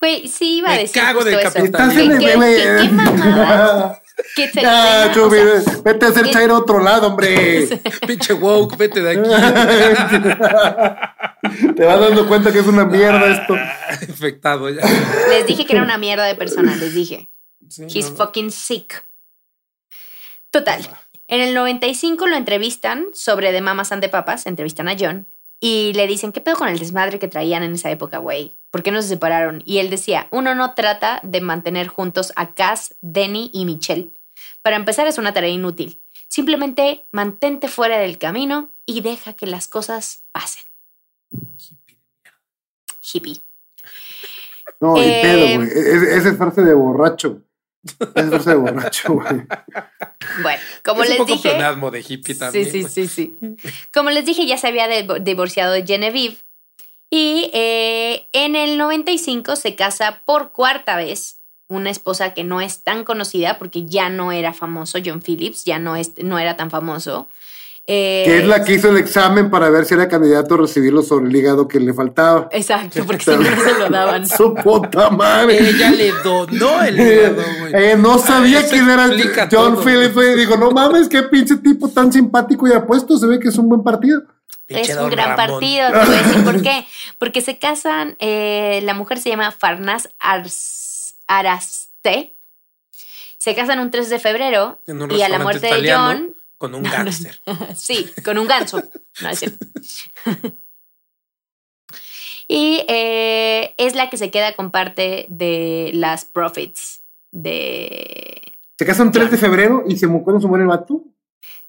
Güey, sí iba a Me decir cago justo del capitalismo. Estás ¿Qué, qué- qué- qué mamada? Que se- Ya, se- o Chubi, sea, vete a hacer ¿qué- chairo a otro lado, hombre. pinche woke, vete de aquí. Te vas dando cuenta que es una mierda esto. Ah, Infectado ya. Les dije que era una mierda de persona, les dije. Sí, He's no. fucking sick. Total. En el 95 lo entrevistan sobre The Mamas and the Papas, entrevistan a John y le dicen, ¿qué pedo con el desmadre que traían en esa época, güey? ¿Por qué no se separaron? Y él decía, uno no trata de mantener juntos a Cass, Denny y Michelle. Para empezar es una tarea inútil. Simplemente mantente fuera del camino y deja que las cosas pasen. Hippie. No, y Eh, pedo, güey. Es- Esa es frase de borracho. Es de borracho, güey. Bueno, como es les un poco dije... de hippie también. Sí, sí, sí, sí. Como les dije, ya se había divorciado de Genevieve. Y eh, en el 95 se casa por cuarta vez una esposa que no es tan conocida porque ya no era famoso, John Phillips, ya no, es, no era tan famoso. Eh, Que es la que hizo el examen para ver si era candidato a recibirlo sobre el hígado que le faltaba. Exacto, porque si no no se lo daban. Su puta madre. Ella le donó el hígado, güey. Eh, no sabía Eso quién era John todo. Phillips. güey. Digo, no mames, qué pinche tipo tan simpático y apuesto. Se ve que es un buen partido. Pinche Es un gran Ramón. partido, te voy a decir por qué. Porque se casan, eh, la mujer se llama Farnaz Ars- Araste. Se casan un 3 de febrero y a la muerte de John, Con un gángster. sí, con un ganso. No, es cierto. y eh, es la que se queda con parte de las profits de... Se casan 3 de febrero y se ¿cuándo se muere el vato.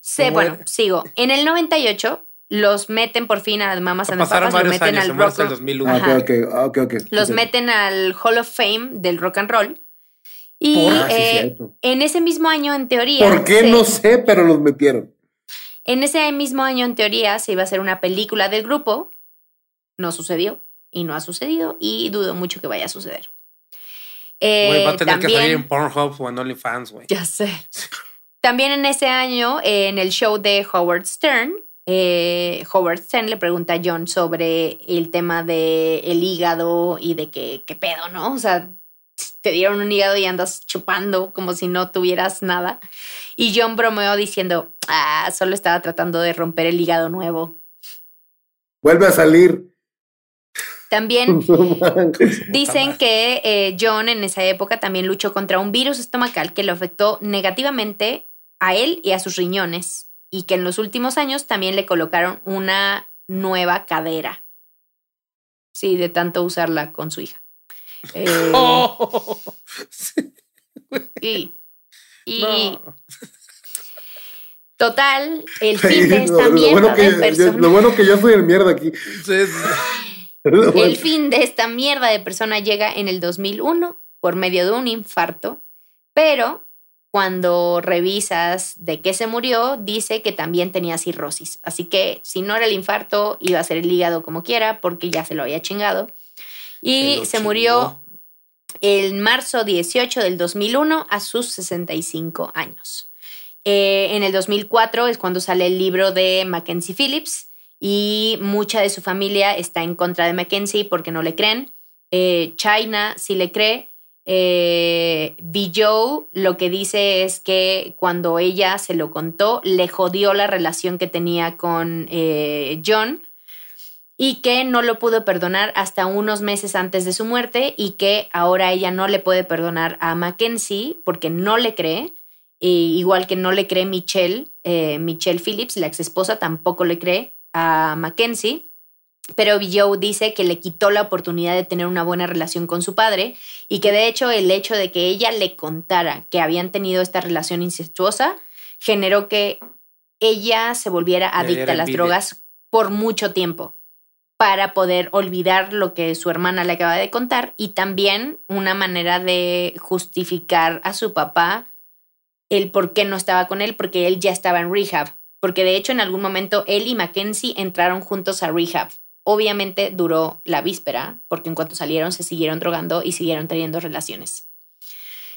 Se, Se bueno, muere. sigo. En el 98 los meten por fin a las mamás Pasaron papas, los varios meten años, se al muere rock, hasta el 2001. Ah, los meten al Hall of Fame del rock and roll. Y Ah, sí, eh, en ese mismo año, en teoría. ¿Por qué? se- No sé, pero los metieron. En ese mismo año, en teoría, se iba a hacer una película del grupo. No sucedió. y no ha sucedido y dudo mucho que vaya a suceder. Güey, va a Eh, tener que salir también- en Pornhub o en OnlyFans, güey. ya sé. También en ese año, eh, en el show de Howard Stern, eh, Howard Stern le pregunta a John sobre el tema del el hígado y de que, qué pedo, ¿no? O sea, te dieron un hígado y andas chupando como si no tuvieras nada. Y John bromeó diciendo, ah, solo estaba tratando de romper el hígado nuevo. Vuelve a salir. También. Dicen que eh, John en esa época también luchó contra un virus estomacal que lo afectó negativamente a él y a sus riñones y que en los últimos años también le colocaron una nueva cadera. Sí, de tanto usarla con su hija. Eh, Oh, sí, y y no. total, el fin de Lo- esta lo, mierda bueno que, de yo- persona. lo bueno que yo soy el mierda aquí. Sí, sí. Bueno. El fin de esta mierda de persona llega en el 2001 por medio de un infarto, pero cuando revisas de qué se murió, dice que también tenía cirrosis. Así que si no era el infarto, iba a ser el hígado como quiera, porque ya se lo había chingado. Y se murió el marzo 18 del 2001 a sus 65 años. Eh, en el 2004 es cuando sale el libro de Mackenzie Phillips y mucha de su familia está en contra de Mackenzie porque no le creen. Eh, China sí le cree. Eh, Bijou lo que dice es que cuando ella se lo contó, le jodió la relación que tenía con eh, John y que no lo pudo perdonar hasta unos meses antes de su muerte y que ahora ella no le puede perdonar a Mackenzie porque no le cree, e igual que no le cree Michelle, eh, Michelle Phillips, la ex esposa, tampoco le cree a Mackenzie. Pero Joe dice que le quitó la oportunidad de tener una buena relación con su padre y que de hecho el hecho de que ella le contara que habían tenido esta relación incestuosa generó que ella se volviera adicta a las drogas por mucho tiempo para poder olvidar lo que su hermana le acaba de contar y también una manera de justificar a su papá el por qué no estaba con él, porque él ya estaba en rehab. Porque de hecho en algún momento él y Mackenzie entraron juntos a rehab. Obviamente duró la víspera, porque en cuanto salieron se siguieron drogando y siguieron teniendo relaciones.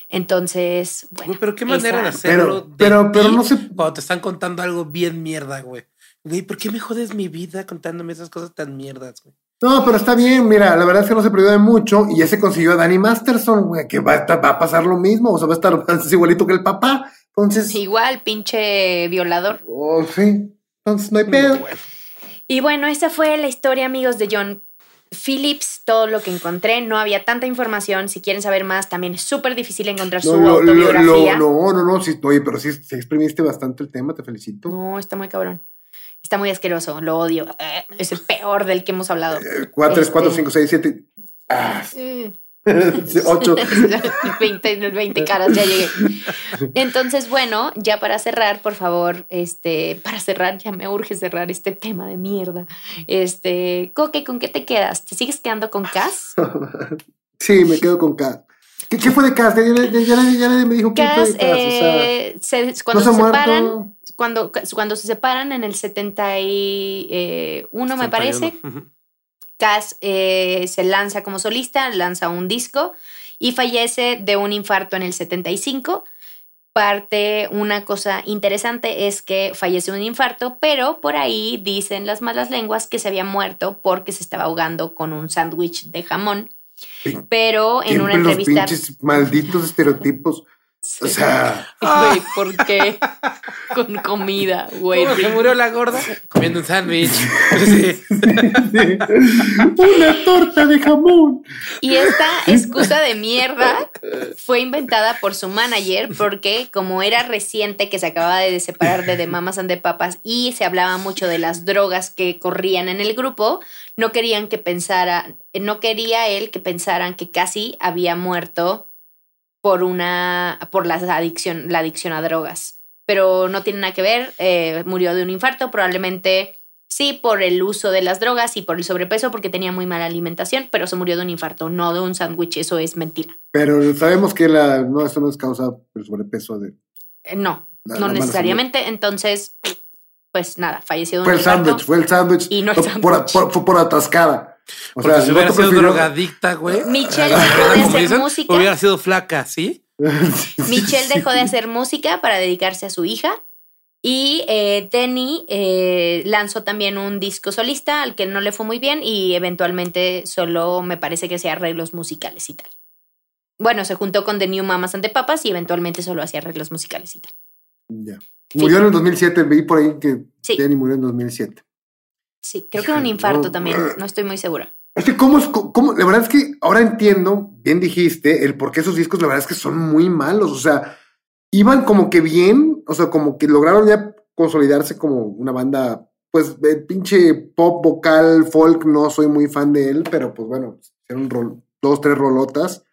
Entonces, bueno. Güey, pero qué manera de hacerlo. de pero- pero ti no sé- Cuando te están contando algo bien mierda, güey. Güey, ¿por qué me jodes mi vida contándome esas cosas tan mierdas, güey? No, pero está bien, mira, la verdad es que no se perdió de mucho y ya se consiguió a Danny Masterson, güey, que va a, estar- va a pasar lo mismo, o sea, va a estar más igualito que el papá. Entonces, Igual, pinche violador. oh, sí, entonces no hay pedo. Bueno, Y bueno, esa fue la historia, amigos, de John Phillips. Todo lo que encontré. No había tanta información. Si quieren saber más, también es súper difícil encontrar su No, autobiografía. lo- no, no, no, sí, oye, pero sí, sí exprimiste bastante el tema, te felicito. No, está muy cabrón. Está muy asqueroso. Lo odio. Eh, Es el peor del que hemos hablado. Eh, Cuatro, tres, cuatro, Este- cinco, seis, siete, ah, Sí. sí, ocho. el 20, el 20 caras, ya llegué. Entonces, bueno, ya para cerrar, por favor, este, para cerrar, ya me urge cerrar este tema de mierda. Este, Coque, ¿con qué te quedas? ¿Te sigues quedando con Cass? Sí, me quedo con Cass. ¿Qué, qué fue de Cass? Ya, ya, ya, ya nadie- ya nadie me dijo qué fue de Cass. o sea, eh, se- cuando no se separan, cuando, cuando se separan en el 71, me parece, 71. Ujú. Cass eh, se lanza como solista, lanza un disco y fallece de un infarto en el 75. Parte, una cosa interesante es que fallece de un infarto, pero por ahí dicen las malas lenguas que se había muerto porque se estaba ahogando con un sándwich de jamón. Pero en una Siempre los entrevista... pinches malditos estereotipos. O sea, Güey, ¿por qué? Con comida, güey. ¿Cómo se murió la gorda? Comiendo un sándwich. Sí. una torta de jamón. Y esta excusa de mierda fue inventada por su manager porque como era reciente que se acababa de separar de The Mamas and the Papas y se hablaba mucho de las drogas que corrían en el grupo, no querían que pensara, no quería él que pensaran que casi había muerto por una, por la adicción, la adicción a drogas. Pero no tiene nada que ver, eh, murió de un infarto, probablemente sí por el uso de las drogas y por el sobrepeso porque tenía muy mala alimentación, pero se murió de un infarto, no de un sándwich, eso es mentira. Pero sabemos que la, no, esto no es causa del sobrepeso de. Eh, no, La- no la necesariamente, entonces, pues nada, falleció de un Fue el sándwich, fue el sándwich. Y no el por, sándwich. por- fue por atascada. O Porque si el hubiera sido prefirió- drogadicta, güey. Michelle dejó de hacer dicen, música. Hubiera sido flaca, ¿sí? Sí, sí, Michelle sí. dejó de hacer música para dedicarse a su hija. Y eh, Denny eh, lanzó también un disco solista al que no le fue muy bien y eventualmente solo me parece que hacía arreglos musicales y tal. Bueno, se juntó con The New Mamas and the Papas y eventualmente solo hacía arreglos musicales y tal. Ya. Murió en el 2007, vi por ahí que Sí. Jenny murió en 2007. Sí, creo que un infarto no. también, no estoy muy segura. Es que cómo, es- cómo- la verdad es que ahora entiendo, bien dijiste, el por qué esos discos la verdad es que son muy malos, o sea, iban como que bien, o sea, como que lograron ya consolidarse como una banda, pues, de pinche pop, vocal, folk, no soy muy fan de él, pero pues bueno, hicieron rol- dos, tres rolotas,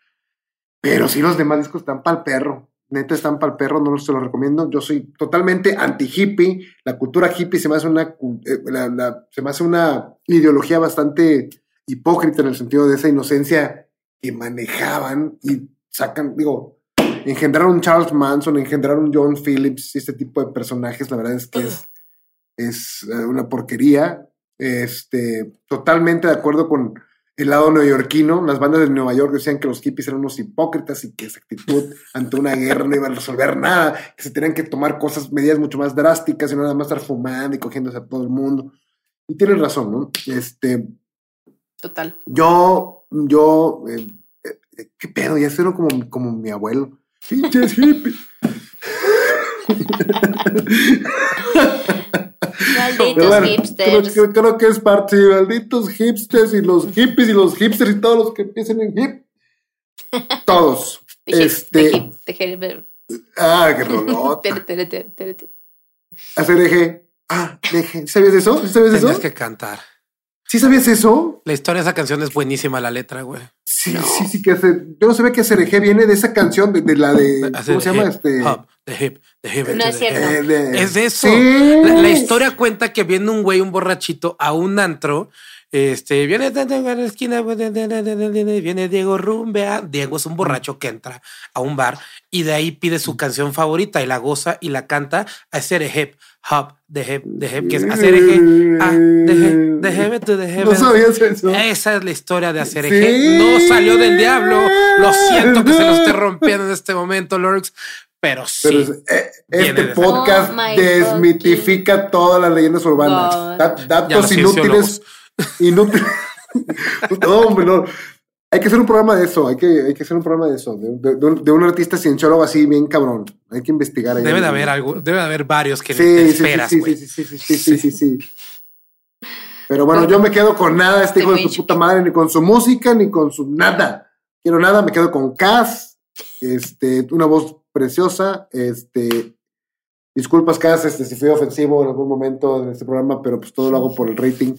pero sí los demás discos están pa'l perro, neta están pa'l perro, no se los recomiendo, yo soy totalmente anti-hippie, la cultura hippie se me hace una, eh, se me hace una ideología bastante hipócrita en el sentido de esa inocencia que manejaban y sacan, digo, engendraron Charles Manson, engendraron John Phillips y este tipo de personajes, la verdad es que es, es eh, una porquería. Este, totalmente de acuerdo con el lado neoyorquino. Las bandas de Nueva York decían que los hippies eran unos hipócritas y que esa actitud ante una guerra no iba a resolver nada, que se tenían que tomar cosas, medidas mucho más drásticas y no nada más estar fumando y cogiéndose a todo el mundo. Y tienen razón, ¿no? Este, Total. yo, yo, eh, eh, qué pedo, ya sueno como, como mi abuelo. Pinches hippies. Malditos bueno, hipsters. Creo, creo- que es parte de malditos hipsters y los hippies y los hipsters y todos los que empiecen en hip. Todos. De hip, este. de hip, de hip. Ah, qué rolota. Hacer eje. Ah, deje. ¿Sabías eso? ¿Sí ¿Sabías eso? Tendrías que cantar. ¿Sí sabías eso? La historia de esa canción es buenísima, la letra, güey. Sí, sí, sí, que hace. Yo no sabía que hacer eje viene de esa canción, de, de la de. ¿Cómo se llama? hip, Este. hop, the hip, the hip, No es cierto. eh, de- Es de eso. Sí. La, la historia cuenta que viene un güey, un borrachito, a un antro. Este viene de de la esquina, viene Diego Rumbea. Diego es un borracho que entra a un bar y de ahí pide su canción favorita y la goza y la canta a hacer hip hop de hip de hip que es hacer ah, de hip de hip to the hip. No sabías eso. Esa es la historia de hacer Sí. eje. No salió del diablo. Lo siento que se lo esté rompiendo en este momento, Lorx. Pero sí. Pero es- eh, este de- podcast Oh desmitifica todas las leyendas urbanas. Dat- datos inútiles. Inútiles. no, hombre, no. Hay que hacer un programa de eso. Hay que, hay que hacer un programa de eso. De, de- de un, de un artista cienciólogo así, bien cabrón. Hay que investigar ahí. Debe de haber algo, debe de haber varios que Sí, te sí, sí, esperas, sí, sí, sí, sí, sí, sí, sí, sí. Pero bueno, yo me quedo con nada, este Te hijo de su puta madre, ni con su música, ni con su nada. Quiero nada, me quedo con Cass, este, una voz preciosa, este, disculpas Cass, este, si fui ofensivo en algún momento en este programa, pero pues todo lo hago por el rating.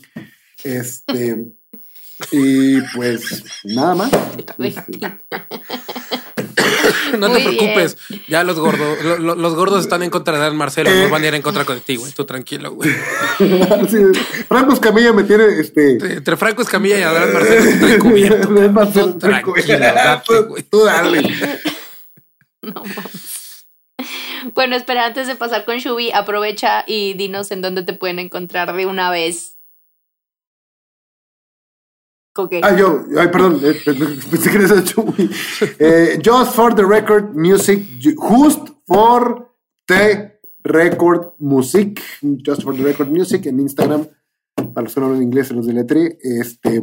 Este, y pues nada más. Este, No te Muy preocupes. Ya los gordos, lo- lo- los gordos están en contra de Dan Marcelo, Eh. no van a ir en contra de ti, güey. Tú tranquilo, güey. sí, Franco Escamilla me tiene, este, Entre Franco Escamilla y Adán Marcelo traen cubierto. No es más Tú tranquilo, date, güey. Tú dale. No mames. Bueno, espera, antes de pasar con Shubi, aprovecha y dinos en dónde te pueden encontrar de una vez. Ah, yo, ay, perdón, eh, pensé que el Chuy. Eh, just for the record music, just for the record music, just for the record music en Instagram, para los que no hablan inglés se los deletré, este,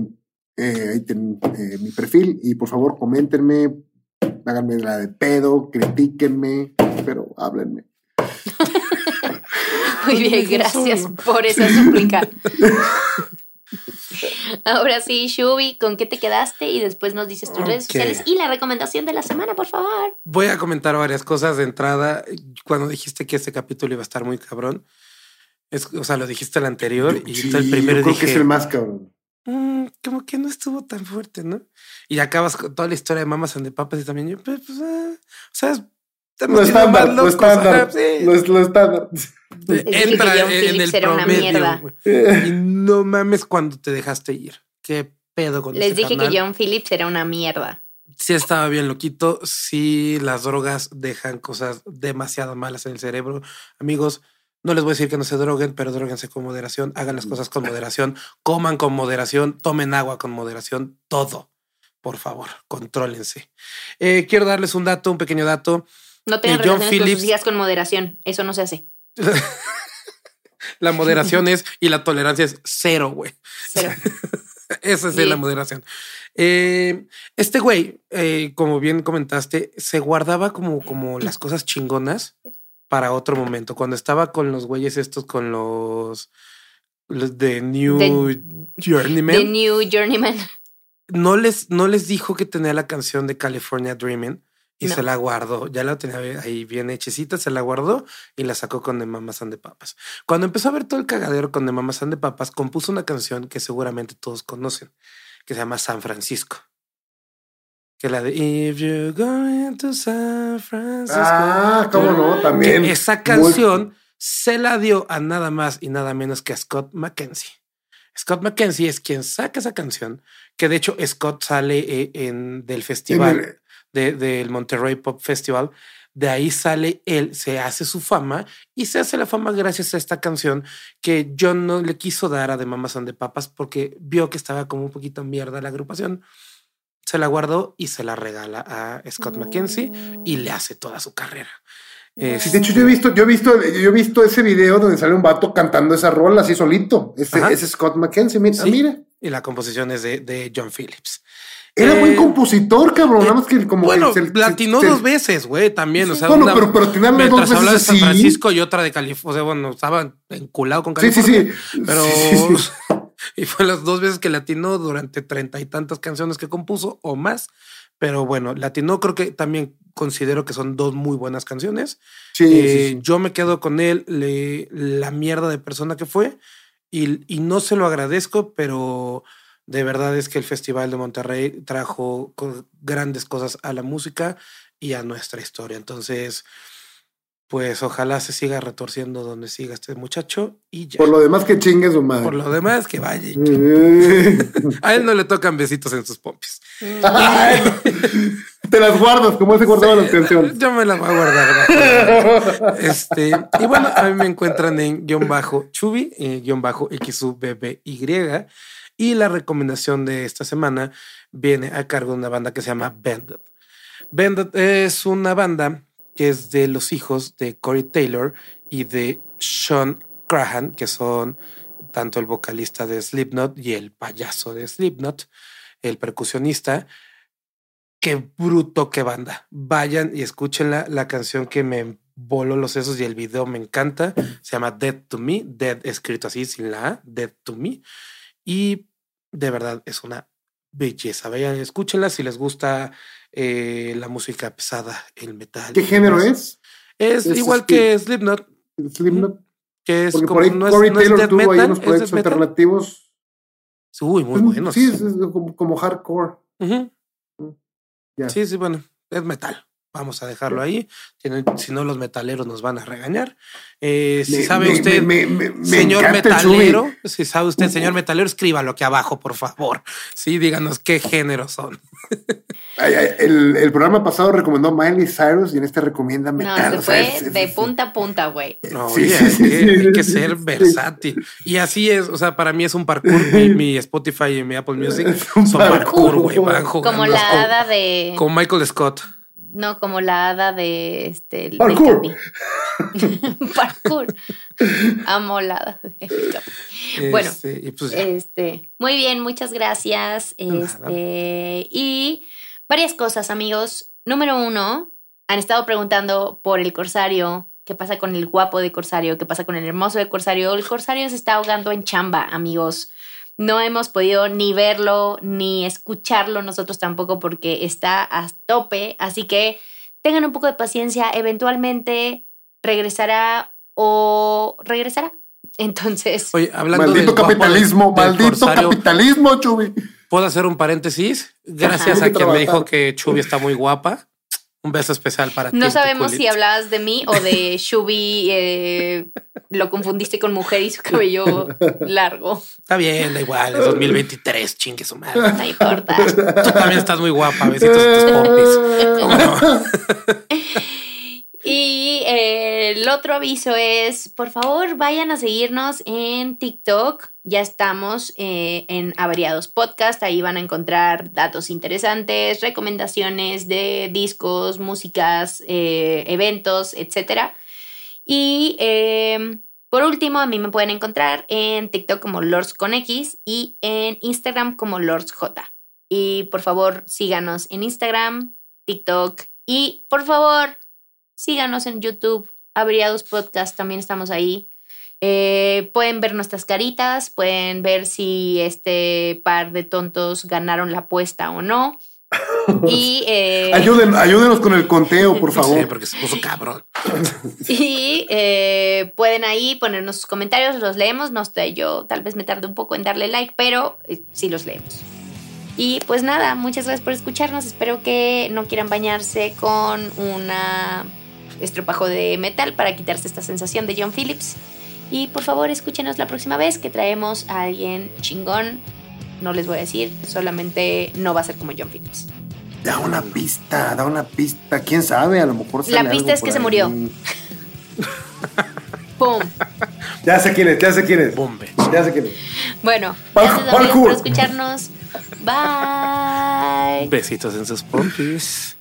eh, ahí tienen eh, mi perfil y por favor coméntenme, háganme la de pedo, critíquenme, pero háblenme. Muy bien, gracias por esa súplica. Ahora sí, Shubi, ¿con qué te quedaste? Y después nos dices tus redes sociales y la recomendación de la semana, por favor. Voy a comentar varias cosas de entrada. Cuando dijiste que este capítulo iba a estar muy cabrón, es, o sea, lo dijiste el anterior y Sí, el primero yo creo dije, que es el más cabrón. "Mm, como que no estuvo tan fuerte, ¿no? Y acabas con toda la historia de Mamas and the Papas y también yo, pues, pues, ah, o sea, Lo estándar, lo estándar, lo, estándar. Entra en Phillips el era una promedio. Y no mames cuando te dejaste ir. Qué pedo con Les ese dije carnal. que John Phillips era una mierda. Sí estaba bien loquito. Sí, las drogas dejan cosas demasiado malas en el cerebro. Amigos, No les voy a decir que no se droguen, pero droguense con moderación, hagan las cosas con moderación, coman con moderación, tomen agua con moderación, todo. Por favor, contrólense. Eh, quiero darles un dato, un pequeño dato. No tengan Eh, John relaciones con Phillips- sus hijas con moderación. Eso no se hace. La moderación es y la tolerancia es cero, güey. Pero Esa es Bien. la moderación. Eh, este güey, eh, como bien comentaste, se guardaba como, como las cosas chingonas para otro momento. Cuando estaba con los güeyes estos, con los, los de New The Journeyman, New Journeyman. no, les, no les dijo que tenía la canción de California Dreaming y No. se la guardó. Ya la tenía ahí bien hechecita, se la guardó y la sacó con The Mamas and the Papas. Cuando empezó a ver todo el cagadero con The Mamas and the Papas, compuso una canción que seguramente todos conocen, que se llama San Francisco. Que la de If you're going to San Francisco. Ah, cómo no, Que también. esa Muy- canción se la dio a nada más y nada menos que a Scott McKenzie. Scott McKenzie es quien saca esa canción, que de hecho Scott sale eh, en, del En festival el- de- del Monterrey Pop Festival. De ahí sale él, se hace su fama y se hace la fama gracias a esta canción que John no le quiso dar a The Mamas and the Papas porque vio que estaba como un poquito mierda la agrupación. Se la guardó y se la regala a Scott McKenzie y le hace toda su carrera. Eh, Sí, de hecho, yo he visto, yo he visto, yo he visto ese video donde sale un vato cantando esa rola así solito. Ese, ese Scott McKenzie. Mira, ah, Sí. mira. y la composición es de, de John Phillips. Era Eh, buen compositor, cabrón. Nada más que como Bueno, se- se- latinó se- dos veces, güey, también. O sea, Bueno, una- pero- pero mientras dos hablaba de veces San. Francisco y otra de California. O sea, bueno, estaba enculado con Sí, sí, California. sí. Pero. Sí, sí, sí. y fue las dos veces que latinó durante treinta y tantas canciones que compuso o más. Pero bueno, latinó creo que también considero que son dos muy buenas canciones. Sí, Eh, sí, sí. Yo me quedo con él, le- la mierda de persona que fue, y, y no se lo agradezco, pero de verdad es que el Festival de Monterrey trajo grandes cosas a la música y a nuestra historia. Entonces, pues ojalá se siga retorciendo donde siga este muchacho y ya. Por lo demás que chingue su madre. Por lo demás, que vaya. A él no le tocan besitos en sus pompis. Te las guardas como se guardaba las canciones. Yo me la voy a guardar. Este, y bueno, a mí me encuentran en guion bajo Chubi, eh, guion bajo XUBBY. Y la recomendación de esta semana viene a cargo de una banda que se llama Bandit. Bandit es una banda que es de los hijos de Corey Taylor y de Sean Crahan, que son tanto el vocalista de Slipknot y el payaso de Slipknot, el percusionista. Qué bruto, qué banda. Vayan y escuchen la, canción que me voló los sesos y el video me encanta. Se llama Dead to Me, Dead escrito así sin la A, Dead to Me. Y de verdad es una belleza. Vayan, escúchenla si les gusta eh, la música pesada, el metal. ¿Qué género es? Es, Es igual este- que Slipknot, Slipknot. que es Porque como por ahí no es, Corey no Taylor tuvo ahí unos proyectos alternativos. Uy, muy buenos. Sí, es, como, como hardcore. Ya. Sí, sí, bueno, es metal. Vamos a dejarlo ahí. Si no, los metaleros nos van a regañar. Eh, si Me- sabe me- usted, me- me- me señor metalero, si sabe usted, señor metalero, escríbalo aquí abajo, por favor. Sí, díganos qué género son. Ay, ay, el, el programa pasado recomendó Miley Cyrus y en este recomienda No, metal. se o sea, fue es- es- de punta a punta, güey. No, Sí, oye, sí, hay, sí, que, sí, hay que ser sí. versátil. Y así es, o sea, para mí es un parkour. Mi, mi Spotify y mi Apple Music son parkour. güey. Como la hada de. Con Michael Scott. No, como la hada de este. Parkour. Parkour. Amo la hada de. Bueno, Este, y pues. Este, muy bien, muchas gracias. Este, y varias cosas, amigos. Número uno, han estado preguntando por el corsario. ¿Qué pasa con el guapo de corsario? ¿Qué pasa con el hermoso de corsario? El corsario se está ahogando en chamba, amigos. No hemos podido ni verlo ni escucharlo nosotros tampoco porque está a tope. Así que tengan un poco de paciencia. Eventualmente regresará o regresará. Entonces, Oye, hablando Maldito del guapo capitalismo, del maldito corsario, capitalismo, Chubi. ¿Puedo hacer un paréntesis? Gracias Ajá. a quien me dijo que Chubi está muy guapa. Un beso especial para ti. No sabemos si hablabas de mí o de Shubi. eh, lo confundiste con mujer y su cabello largo. Está bien, da igual, es 2023, chingue su madre. No importa. Tú también estás muy guapa, besitos tus pompis. Y eh, el otro aviso es, por favor, vayan a seguirnos en TikTok. Ya estamos eh, en Avariados Podcast. Ahí van a encontrar datos interesantes, recomendaciones de discos, músicas, eh, eventos, etc. Y em, por último, a mí me pueden encontrar en TikTok como Lords con X y en Instagram como Lords J. Y por favor, síganos en Instagram, TikTok y por favor, síganos en YouTube. Abriados Podcast, también estamos ahí. Eh, pueden ver nuestras caritas, pueden ver si este par de tontos ganaron la apuesta o no. Y, eh, Ayuden, ayúdenos con el conteo, por favor. Sí, porque se puso cabrón. y eh, pueden ahí ponernos sus comentarios, los leemos. No sé, yo tal vez me tarde un poco en darle like, pero eh, sí los leemos. Y pues nada, muchas gracias por escucharnos. Espero que no quieran bañarse con una estropajo de metal para quitarse esta sensación de John Phillips. Y por favor, escúchenos la próxima vez que traemos a alguien chingón. No les voy a decir, solamente no va a ser como John Phillips. Da una pista, da una pista. ¿Quién sabe? A lo mejor La sale pista algo es que se ahí. murió. ¡Pum! Ya sé quién es, ya sé quién es. Bombe. Ya sé quién es. Bueno, gracias amigos por escucharnos. Bye. Besitos en sus pompis.